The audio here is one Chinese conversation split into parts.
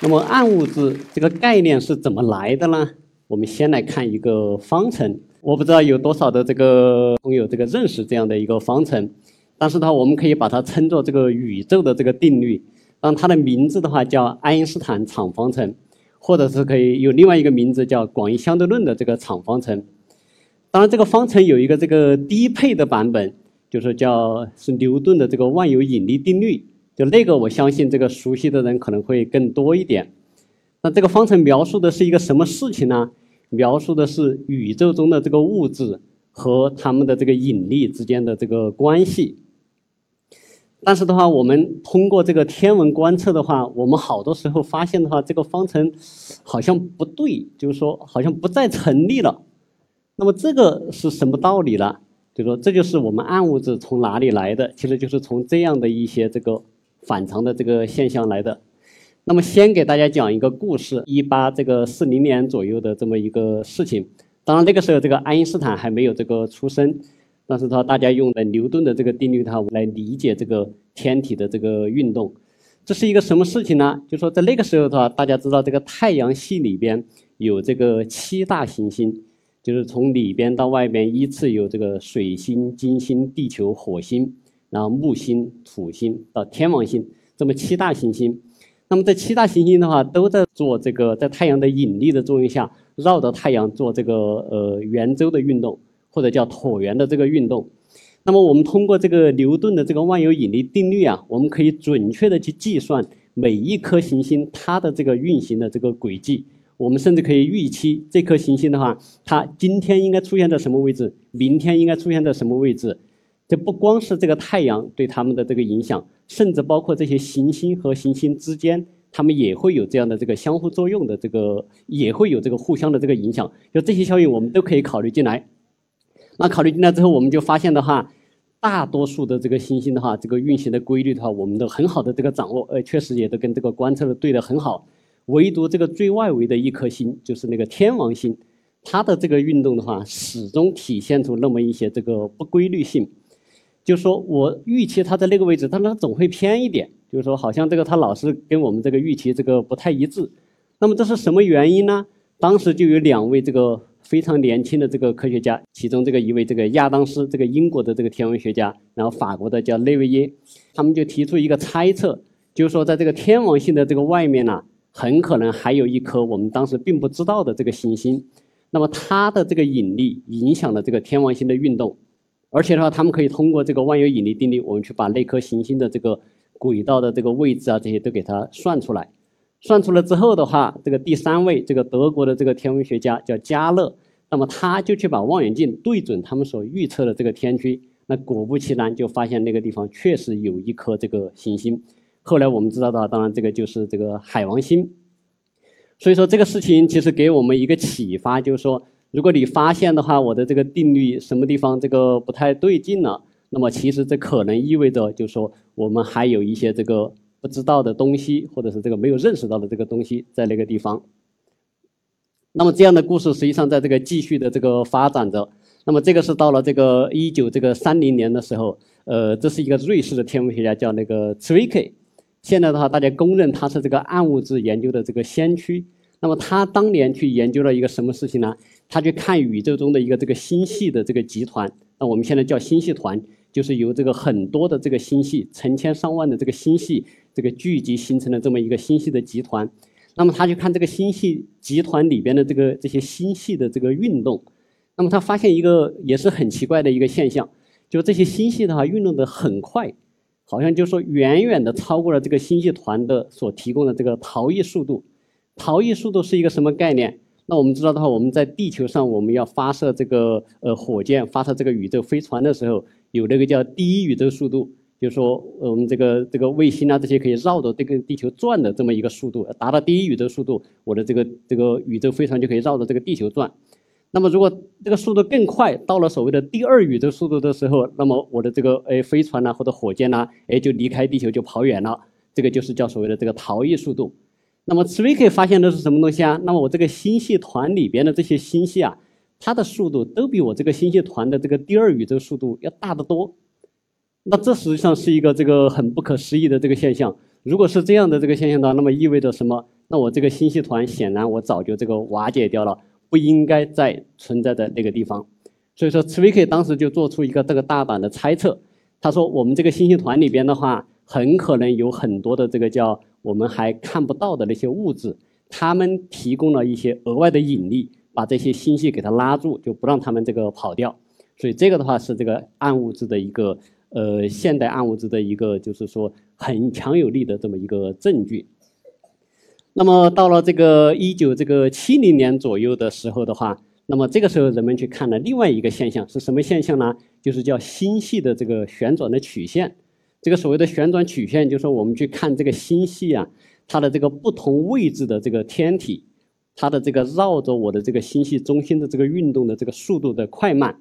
那么暗物质这个概念是怎么来的呢？我们先来看一个方程，我不知道有多少的这个朋友这个认识这样的一个方程，但是的话，我们可以把它称作这个宇宙的这个定律。当它的名字的话叫爱因斯坦场方程，或者是可以有另外一个名字叫广义相对论的这个场方程。当然，这个方程有一个这个低配的版本，就是叫是牛顿的这个万有引力定律。就那个，我相信这个熟悉的人可能会更多一点。那这个方程描述的是一个什么事情呢？描述的是宇宙中的这个物质和它们的这个引力之间的这个关系。但是的话，我们通过这个天文观测的话，我们好多时候发现的话，这个方程好像不对，就是说好像不再成立了。那么这个是什么道理呢？就说这就是我们暗物质从哪里来的？其实就是从这样的一些这个。反常的这个现象来的，那么先给大家讲一个故事，一八这个四零年左右的这么一个事情。当然那个时候这个爱因斯坦还没有这个出生，但是他大家用的牛顿的这个定律，它来理解这个天体的这个运动。这是一个什么事情呢？就说在那个时候的话，大家知道这个太阳系里边有这个七大行星，就是从里边到外边依次有这个水星、金星、地球、火星。然后木星、土星到天王星这么七大行星，那么这七大行星的话，都在做这个在太阳的引力的作用下，绕着太阳做这个呃圆周的运动，或者叫椭圆的这个运动。那么我们通过这个牛顿的这个万有引力定律啊，我们可以准确的去计算每一颗行星它的这个运行的这个轨迹。我们甚至可以预期这颗行星的话，它今天应该出现在什么位置，明天应该出现在什么位置。这不光是这个太阳对它们的这个影响，甚至包括这些行星和行星之间，它们也会有这样的这个相互作用的这个，也会有这个互相的这个影响。就这些效应，我们都可以考虑进来。那考虑进来之后，我们就发现的话，大多数的这个行星的话，这个运行的规律的话，我们都很好的这个掌握，呃，确实也都跟这个观测的对的很好。唯独这个最外围的一颗星，就是那个天王星，它的这个运动的话，始终体现出那么一些这个不规律性。就说我预期它在那个位置，但它总会偏一点。就是说，好像这个它老是跟我们这个预期这个不太一致。那么这是什么原因呢？当时就有两位这个非常年轻的这个科学家，其中这个一位这个亚当斯，这个英国的这个天文学家，然后法国的叫内维耶，他们就提出一个猜测，就是说在这个天王星的这个外面呢，很可能还有一颗我们当时并不知道的这个行星。那么它的这个引力影响了这个天王星的运动。而且的话，他们可以通过这个万有引力定律，我们去把那颗行星的这个轨道的这个位置啊，这些都给它算出来。算出来之后的话，这个第三位，这个德国的这个天文学家叫加勒，那么他就去把望远镜对准他们所预测的这个天区，那果不其然，就发现那个地方确实有一颗这个行星。后来我们知道的话，当然这个就是这个海王星。所以说这个事情其实给我们一个启发，就是说。如果你发现的话，我的这个定律什么地方这个不太对劲了，那么其实这可能意味着，就是说我们还有一些这个不知道的东西，或者是这个没有认识到的这个东西在那个地方。那么这样的故事实际上在这个继续的这个发展着。那么这个是到了这个一九这个三零年的时候，呃，这是一个瑞士的天文学家叫那个茨威克，现在的话大家公认他是这个暗物质研究的这个先驱。那么他当年去研究了一个什么事情呢？他去看宇宙中的一个这个星系的这个集团，那我们现在叫星系团，就是由这个很多的这个星系，成千上万的这个星系这个聚集形成的这么一个星系的集团。那么他去看这个星系集团里边的这个这些星系的这个运动，那么他发现一个也是很奇怪的一个现象，就这些星系的话运动的很快，好像就说远远的超过了这个星系团的所提供的这个逃逸速度。逃逸速度是一个什么概念？那我们知道的话，我们在地球上我们要发射这个呃火箭，发射这个宇宙飞船的时候，有那个叫第一宇宙速度，就是说我们这个这个卫星啊这些可以绕着这个地球转的这么一个速度，达到第一宇宙速度，我的这个这个宇宙飞船就可以绕着这个地球转。那么如果这个速度更快，到了所谓的第二宇宙速度的时候，那么我的这个诶飞船呐或者火箭呐，诶就离开地球就跑远了，这个就是叫所谓的这个逃逸速度。那么茨威克发现的是什么东西啊？那么我这个星系团里边的这些星系啊，它的速度都比我这个星系团的这个第二宇宙速度要大得多。那这实际上是一个这个很不可思议的这个现象。如果是这样的这个现象的话，那么意味着什么？那我这个星系团显然我早就这个瓦解掉了，不应该再存在在那个地方。所以说，茨威克当时就做出一个这个大胆的猜测，他说我们这个星系团里边的话，很可能有很多的这个叫我们还看不到的那些物质，它们提供了一些额外的引力，把这些星系给它拉住，就不让它们这个跑掉。所以这个的话是这个暗物质的一个呃现代暗物质的一个就是说很强有力的这么一个证据。那么到了这个一九这个七零年左右的时候的话，那么这个时候人们去看了另外一个现象是什么现象呢？就是叫星系的这个旋转的曲线。这个所谓的旋转曲线，就是说我们去看这个星系啊，它的这个不同位置的这个天体，它的这个绕着我的这个星系中心的这个运动的这个速度的快慢。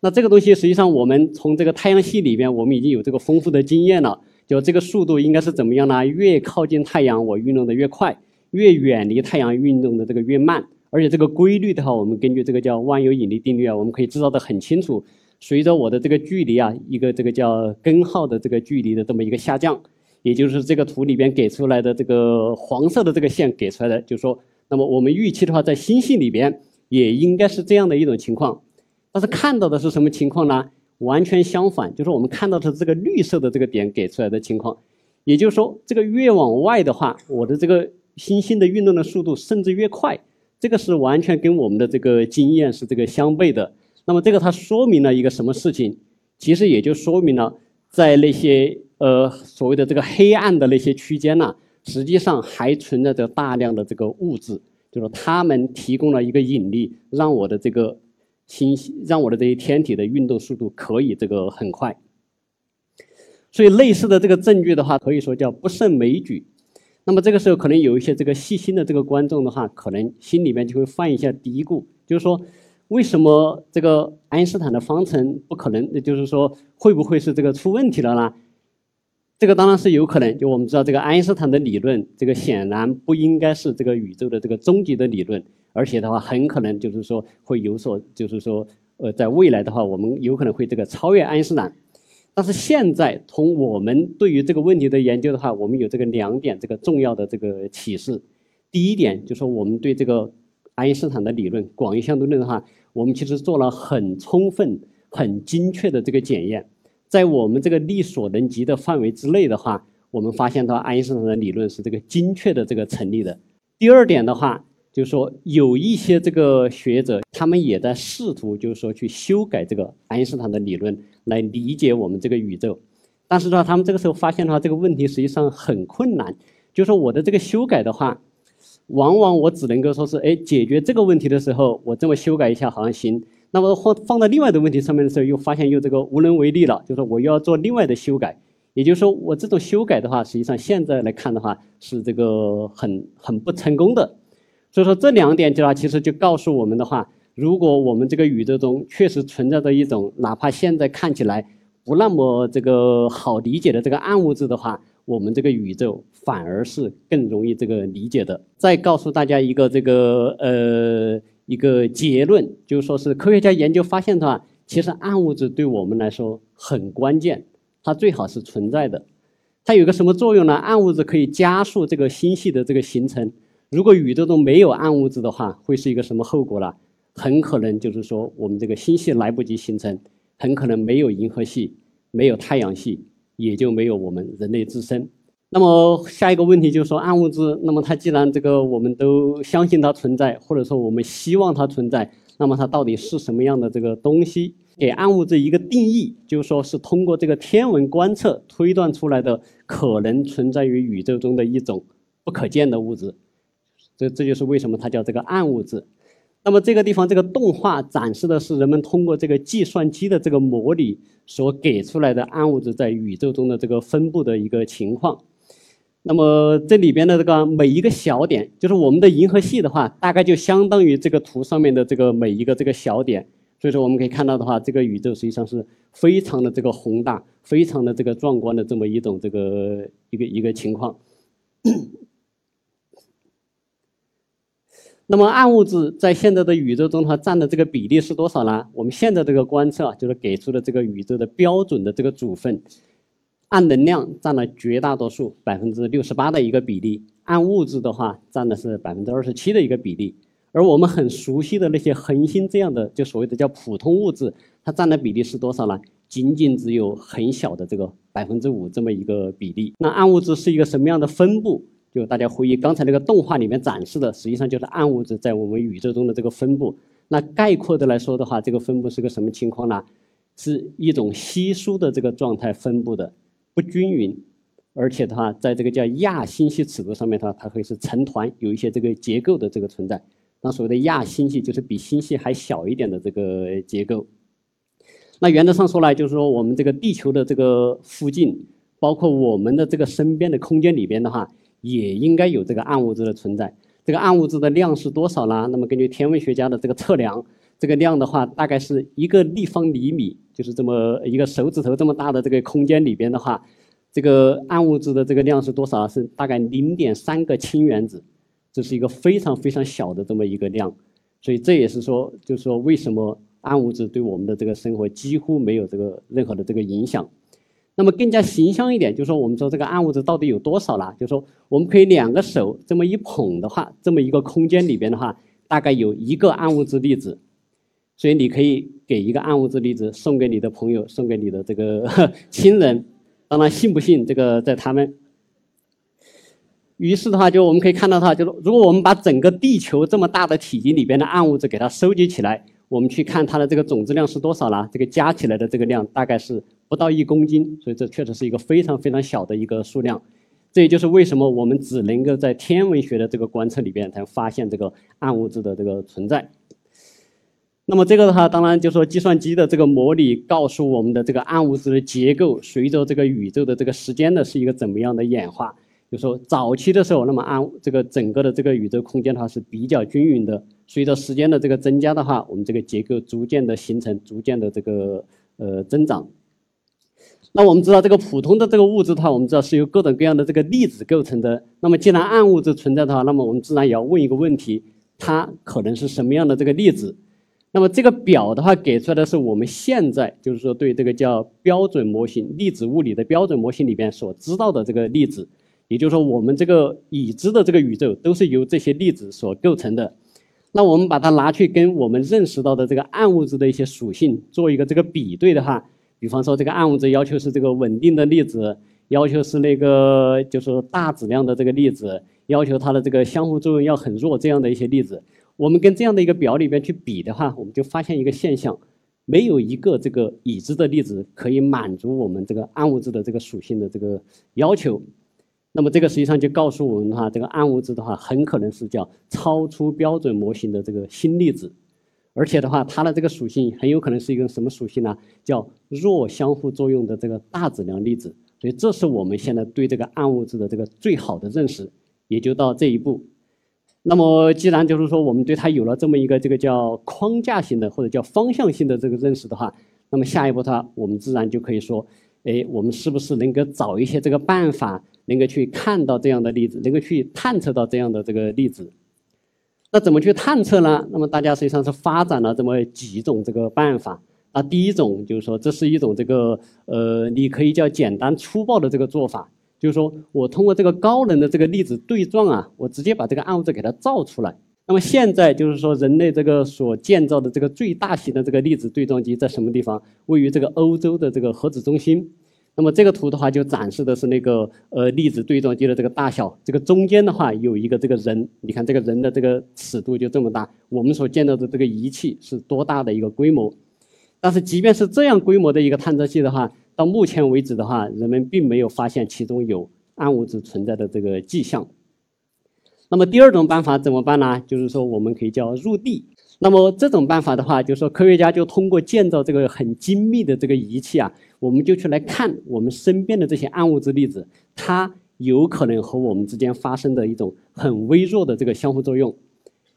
那这个东西实际上我们从这个太阳系里边，我们已经有这个丰富的经验了。就这个速度应该是怎么样呢？越靠近太阳，我运动的越快；越远离太阳，运动的这个越慢。而且这个规律的话，我们根据这个叫万有引力定律啊，我们可以知道的很清楚。随着我的这个距离啊，一个这个叫根号的这个距离的这么一个下降，也就是这个图里边给出来的这个黄色的这个线给出来的，就是说，那么我们预期的话，在星系里边也应该是这样的一种情况。但是看到的是什么情况呢？完全相反，就是我们看到的这个绿色的这个点给出来的情况，也就是说，这个越往外的话，我的这个星星的运动的速度甚至越快，这个是完全跟我们的这个经验是这个相悖的。那么这个它说明了一个什么事情？其实也就说明了，在那些呃所谓的这个黑暗的那些区间呢，实际上还存在着大量的这个物质，就是它们提供了一个引力，让我的这个。星系让我的这些天体的运动速度可以这个很快，所以类似的这个证据的话，可以说叫不胜枚举。那么这个时候，可能有一些这个细心的这个观众的话，可能心里面就会犯一下嘀咕，就是说，为什么这个爱因斯坦的方程不可能？也就是说，会不会是这个出问题了呢？这个当然是有可能。就我们知道，这个爱因斯坦的理论，这个显然不应该是这个宇宙的这个终极的理论。而且的话，很可能就是说会有所，就是说，呃，在未来的话，我们有可能会这个超越爱因斯坦。但是现在从我们对于这个问题的研究的话，我们有这个两点这个重要的这个启示。第一点就是说，我们对这个爱因斯坦的理论广义相对论的话，我们其实做了很充分、很精确的这个检验，在我们这个力所能及的范围之内的话，我们发现到爱因斯坦的理论是这个精确的这个成立的。第二点的话。就是说，有一些这个学者，他们也在试图，就是说去修改这个爱因斯坦的理论，来理解我们这个宇宙。但是呢，他们这个时候发现的话，这个问题实际上很困难。就是说，我的这个修改的话，往往我只能够说是，哎，解决这个问题的时候，我这么修改一下好像行。那么放放到另外的问题上面的时候，又发现又这个无能为力了。就是，我又要做另外的修改。也就是说，我这种修改的话，实际上现在来看的话，是这个很很不成功的。所以说这两点的话，其实就告诉我们的话，如果我们这个宇宙中确实存在着一种哪怕现在看起来不那么这个好理解的这个暗物质的话，我们这个宇宙反而是更容易这个理解的。再告诉大家一个这个呃一个结论，就是说是科学家研究发现的话，其实暗物质对我们来说很关键，它最好是存在的。它有个什么作用呢？暗物质可以加速这个星系的这个形成。如果宇宙中没有暗物质的话，会是一个什么后果呢？很可能就是说，我们这个星系来不及形成，很可能没有银河系，没有太阳系，也就没有我们人类自身。那么下一个问题就是说，暗物质，那么它既然这个我们都相信它存在，或者说我们希望它存在，那么它到底是什么样的这个东西？给暗物质一个定义，就是说是通过这个天文观测推断出来的，可能存在于宇宙中的一种不可见的物质。这这就是为什么它叫这个暗物质。那么这个地方这个动画展示的是人们通过这个计算机的这个模拟所给出来的暗物质在宇宙中的这个分布的一个情况。那么这里边的这个每一个小点，就是我们的银河系的话，大概就相当于这个图上面的这个每一个这个小点。所以说我们可以看到的话，这个宇宙实际上是非常的这个宏大、非常的这个壮观的这么一种这个一个一个情况。那么暗物质在现在的宇宙中，它占的这个比例是多少呢？我们现在这个观测啊，就是给出的这个宇宙的标准的这个组分，暗能量占了绝大多数，百分之六十八的一个比例；暗物质的话，占的是百分之二十七的一个比例。而我们很熟悉的那些恒星这样的，就所谓的叫普通物质，它占的比例是多少呢？仅仅只有很小的这个百分之五这么一个比例。那暗物质是一个什么样的分布？就大家回忆刚才那个动画里面展示的，实际上就是暗物质在我们宇宙中的这个分布。那概括的来说的话，这个分布是个什么情况呢？是一种稀疏的这个状态分布的，不均匀，而且的话，在这个叫亚星系尺度上面的话，它会是成团，有一些这个结构的这个存在。那所谓的亚星系就是比星系还小一点的这个结构。那原则上说来，就是说我们这个地球的这个附近，包括我们的这个身边的空间里边的话，也应该有这个暗物质的存在。这个暗物质的量是多少呢？那么根据天文学家的这个测量，这个量的话，大概是一个立方厘米，就是这么一个手指头这么大的这个空间里边的话，这个暗物质的这个量是多少？是大概零点三个氢原子。这是一个非常非常小的这么一个量，所以这也是说，就是说为什么暗物质对我们的这个生活几乎没有这个任何的这个影响。那么更加形象一点，就是说我们说这个暗物质到底有多少呢？就是说我们可以两个手这么一捧的话，这么一个空间里边的话，大概有一个暗物质粒子。所以你可以给一个暗物质粒子送给你的朋友，送给你的这个 亲人。当然，信不信这个在他们。于是的话，就我们可以看到，它就是如果我们把整个地球这么大的体积里边的暗物质给它收集起来，我们去看它的这个总质量是多少呢？这个加起来的这个量大概是不到一公斤，所以这确实是一个非常非常小的一个数量。这也就是为什么我们只能够在天文学的这个观测里边才发现这个暗物质的这个存在。那么这个的话，当然就说计算机的这个模拟告诉我们的这个暗物质的结构，随着这个宇宙的这个时间的是一个怎么样的演化。就说早期的时候，那么暗这个整个的这个宇宙空间的话是比较均匀的。随着时间的这个增加的话，我们这个结构逐渐的形成，逐渐的这个呃增长。那我们知道这个普通的这个物质的话，我们知道是由各种各样的这个粒子构成的。那么既然暗物质存在的话，那么我们自然也要问一个问题：它可能是什么样的这个粒子？那么这个表的话给出来的是我们现在就是说对这个叫标准模型粒子物理的标准模型里边所知道的这个粒子。也就是说，我们这个已知的这个宇宙都是由这些粒子所构成的。那我们把它拿去跟我们认识到的这个暗物质的一些属性做一个这个比对的话，比方说这个暗物质要求是这个稳定的粒子，要求是那个就是大质量的这个粒子，要求它的这个相互作用要很弱这样的一些粒子，我们跟这样的一个表里边去比的话，我们就发现一个现象，没有一个这个已知的粒子可以满足我们这个暗物质的这个属性的这个要求。那么这个实际上就告诉我们的话，这个暗物质的话，很可能是叫超出标准模型的这个新粒子，而且的话，它的这个属性很有可能是一个什么属性呢？叫弱相互作用的这个大质量粒子。所以这是我们现在对这个暗物质的这个最好的认识，也就到这一步。那么既然就是说我们对它有了这么一个这个叫框架性的或者叫方向性的这个认识的话，那么下一步的话，我们自然就可以说，哎，我们是不是能够找一些这个办法？能够去看到这样的例子，能够去探测到这样的这个例子，那怎么去探测呢？那么大家实际上是发展了这么几种这个办法。啊，第一种就是说，这是一种这个呃，你可以叫简单粗暴的这个做法，就是说我通过这个高能的这个粒子对撞啊，我直接把这个暗物质给它造出来。那么现在就是说，人类这个所建造的这个最大型的这个粒子对撞机在什么地方？位于这个欧洲的这个核子中心。那么这个图的话，就展示的是那个呃粒子对撞机的这个大小。这个中间的话有一个这个人，你看这个人的这个尺度就这么大。我们所见到的这个仪器是多大的一个规模？但是即便是这样规模的一个探测器的话，到目前为止的话，人们并没有发现其中有暗物质存在的这个迹象。那么第二种办法怎么办呢？就是说我们可以叫入地。那么这种办法的话，就是说科学家就通过建造这个很精密的这个仪器啊，我们就去来看我们身边的这些暗物质粒子，它有可能和我们之间发生的一种很微弱的这个相互作用。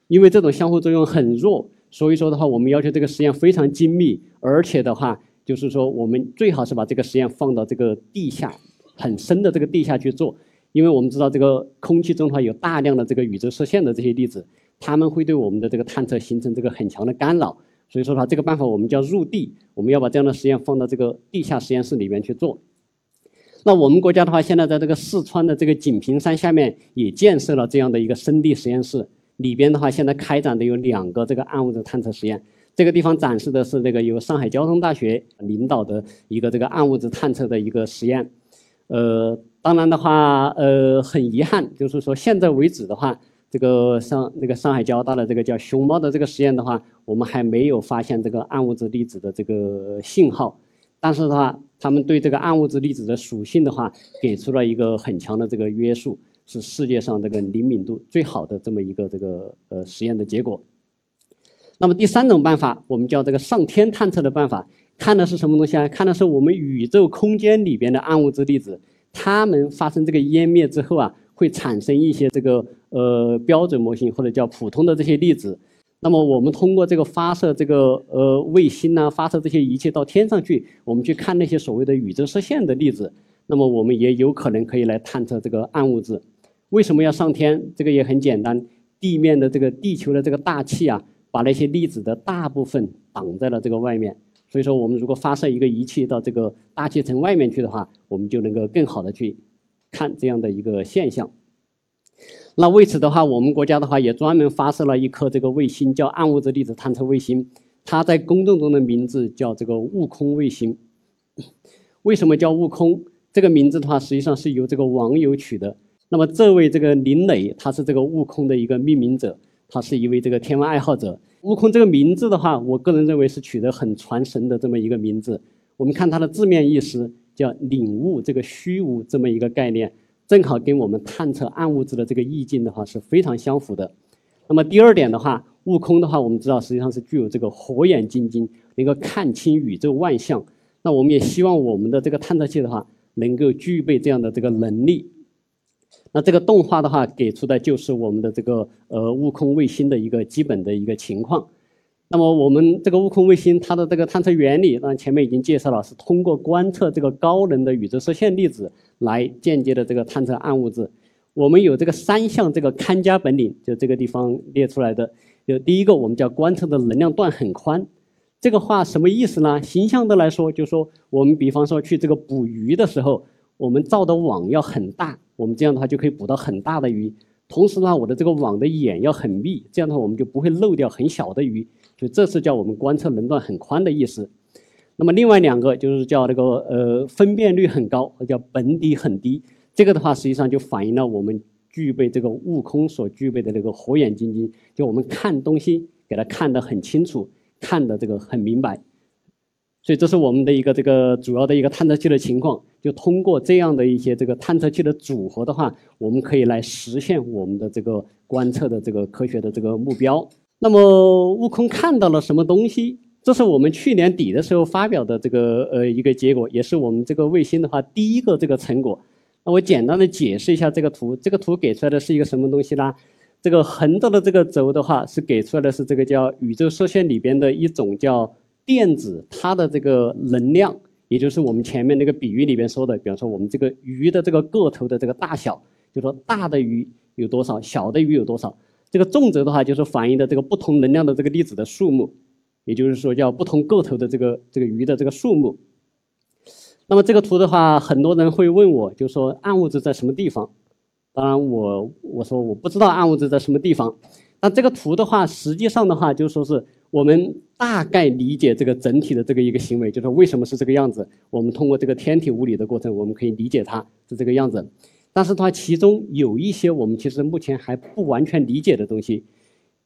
因为这种相互作用很弱，所以说的话，我们要求这个实验非常精密，而且的话，就是说我们最好是把这个实验放到这个地下很深的这个地下去做，因为我们知道这个空气中的话有大量的这个宇宙射线的这些粒子。它们会对我们的这个探测形成这个很强的干扰，所以说的话，这个办法我们叫入地，我们要把这样的实验放到这个地下实验室里面去做。那我们国家的话，现在在这个四川的这个锦屏山下面也建设了这样的一个深地实验室，里边的话现在开展的有两个这个暗物质探测实验。这个地方展示的是这个由上海交通大学领导的一个这个暗物质探测的一个实验。呃，当然的话，呃，很遗憾，就是说现在为止的话，这个上那个上海交大的这个叫熊猫的这个实验的话，我们还没有发现这个暗物质粒子的这个信号。但是的话，他们对这个暗物质粒子的属性的话，给出了一个很强的这个约束，是世界上这个灵敏度最好的这么一个这个呃实验的结果。那么第三种办法，我们叫这个上天探测的办法，看的是什么东西啊？看的是我们宇宙空间里边的暗物质粒子，它们发生这个湮灭之后啊，会产生一些这个呃标准模型或者叫普通的这些粒子。那么我们通过这个发射这个呃卫星呢，发射这些仪器到天上去，我们去看那些所谓的宇宙射线的粒子，那么我们也有可能可以来探测这个暗物质。为什么要上天？这个也很简单，地面的这个地球的这个大气啊，把那些粒子的大部分挡在了这个外面。所以说，我们如果发射一个仪器到这个大气层外面去的话，我们就能够更好的去看这样的一个现象。那为此的话，我们国家的话也专门发射了一颗这个卫星，叫暗物质粒子探测卫星。它在公众中的名字叫这个悟空卫星。为什么叫悟空？这个名字的话，实际上是由这个网友取的。那么这位这个林磊，他是这个悟空的一个命名者，他是一位这个天文爱好者。悟空这个名字的话，我个人认为是取得很传神的这么一个名字。我们看它的字面意思，叫领悟这个虚无这么一个概念。正好跟我们探测暗物质的这个意境的话是非常相符的。那么第二点的话，悟空的话，我们知道实际上是具有这个火眼金睛，能够看清宇宙万象。那我们也希望我们的这个探测器的话，能够具备这样的这个能力。那这个动画的话，给出的就是我们的这个呃悟空卫星的一个基本的一个情况。那么我们这个悟空卫星，它的这个探测原理，那前面已经介绍了，是通过观测这个高能的宇宙射线粒子来间接的这个探测暗物质。我们有这个三项这个看家本领，就这个地方列出来的。就第一个，我们叫观测的能量段很宽。这个话什么意思呢？形象的来说，就说我们比方说去这个捕鱼的时候，我们造的网要很大，我们这样的话就可以捕到很大的鱼。同时呢，我的这个网的眼要很密，这样的话我们就不会漏掉很小的鱼。就这是叫我们观测能段很宽的意思。那么另外两个就是叫那个呃分辨率很高，或叫本底很低。这个的话实际上就反映了我们具备这个悟空所具备的那个火眼金睛，就我们看东西给它看得很清楚，看得这个很明白。所以这是我们的一个这个主要的一个探测器的情况。就通过这样的一些这个探测器的组合的话，我们可以来实现我们的这个观测的这个科学的这个目标。那么悟空看到了什么东西？这是我们去年底的时候发表的这个呃一个结果，也是我们这个卫星的话第一个这个成果。那我简单的解释一下这个图，这个图给出来的是一个什么东西呢？这个横着的这个轴的话是给出来的是这个叫宇宙射线里边的一种叫电子，它的这个能量，也就是我们前面那个比喻里边说的，比方说我们这个鱼的这个个头的这个大小，就说大的鱼有多少，小的鱼有多少。这个纵轴的话，就是反映的这个不同能量的这个粒子的数目，也就是说叫不同个头的这个这个鱼的这个数目。那么这个图的话，很多人会问我，就说暗物质在什么地方？当然我我说我不知道暗物质在什么地方。那这个图的话，实际上的话，就说是我们大概理解这个整体的这个一个行为，就是为什么是这个样子。我们通过这个天体物理的过程，我们可以理解它是这个样子。但是它其中有一些我们其实目前还不完全理解的东西，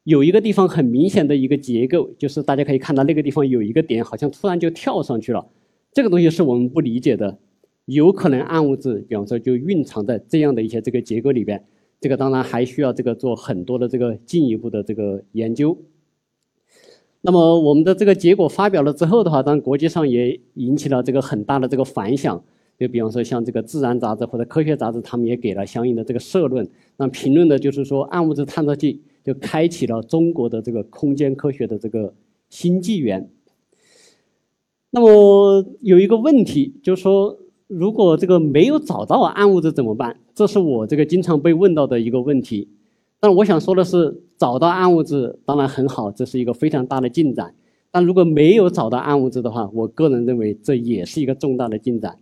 有一个地方很明显的一个结构，就是大家可以看到那个地方有一个点，好像突然就跳上去了。这个东西是我们不理解的，有可能暗物质，比方说就蕴藏在这样的一些这个结构里边。这个当然还需要这个做很多的这个进一步的这个研究。那么我们的这个结果发表了之后的话，当然国际上也引起了这个很大的这个反响。就比方说像这个《自然》杂志或者《科学》杂志，他们也给了相应的这个社论。那评论的就是说，暗物质探测器就开启了中国的这个空间科学的这个新纪元。那么有一个问题，就是说，如果这个没有找到暗物质怎么办？这是我这个经常被问到的一个问题。但我想说的是，找到暗物质当然很好，这是一个非常大的进展。但如果没有找到暗物质的话，我个人认为这也是一个重大的进展。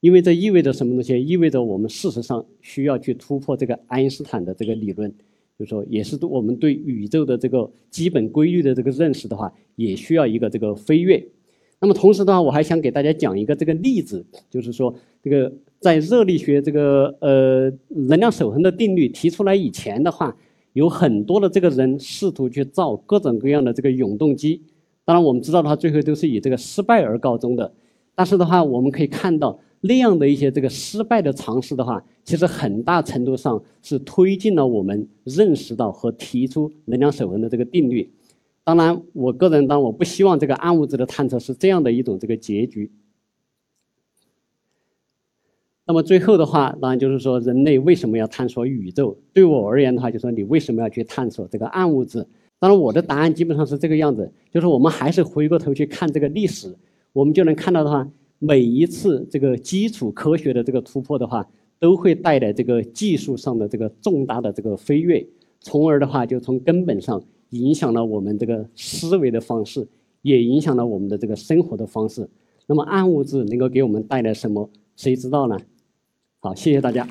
因为这意味着什么东西？意味着我们事实上需要去突破这个爱因斯坦的这个理论，就是说，也是我们对宇宙的这个基本规律的这个认识的话，也需要一个这个飞跃。那么同时的话，我还想给大家讲一个这个例子，就是说，这个在热力学这个呃能量守恒的定律提出来以前的话。有很多的这个人试图去造各种各样的这个永动机，当然我们知道的话，最后都是以这个失败而告终的。但是的话，我们可以看到那样的一些这个失败的尝试的话，其实很大程度上是推进了我们认识到和提出能量守恒的这个定律。当然，我个人当然我不希望这个暗物质的探测是这样的一种这个结局。那么最后的话，当然就是说，人类为什么要探索宇宙？对我而言的话，就说你为什么要去探索这个暗物质？当然，我的答案基本上是这个样子，就是我们还是回过头去看这个历史，我们就能看到的话，每一次这个基础科学的这个突破的话，都会带来这个技术上的这个重大的这个飞跃，从而的话，就从根本上影响了我们这个思维的方式，也影响了我们的这个生活的方式。那么暗物质能够给我们带来什么？谁知道呢？好，谢谢大家。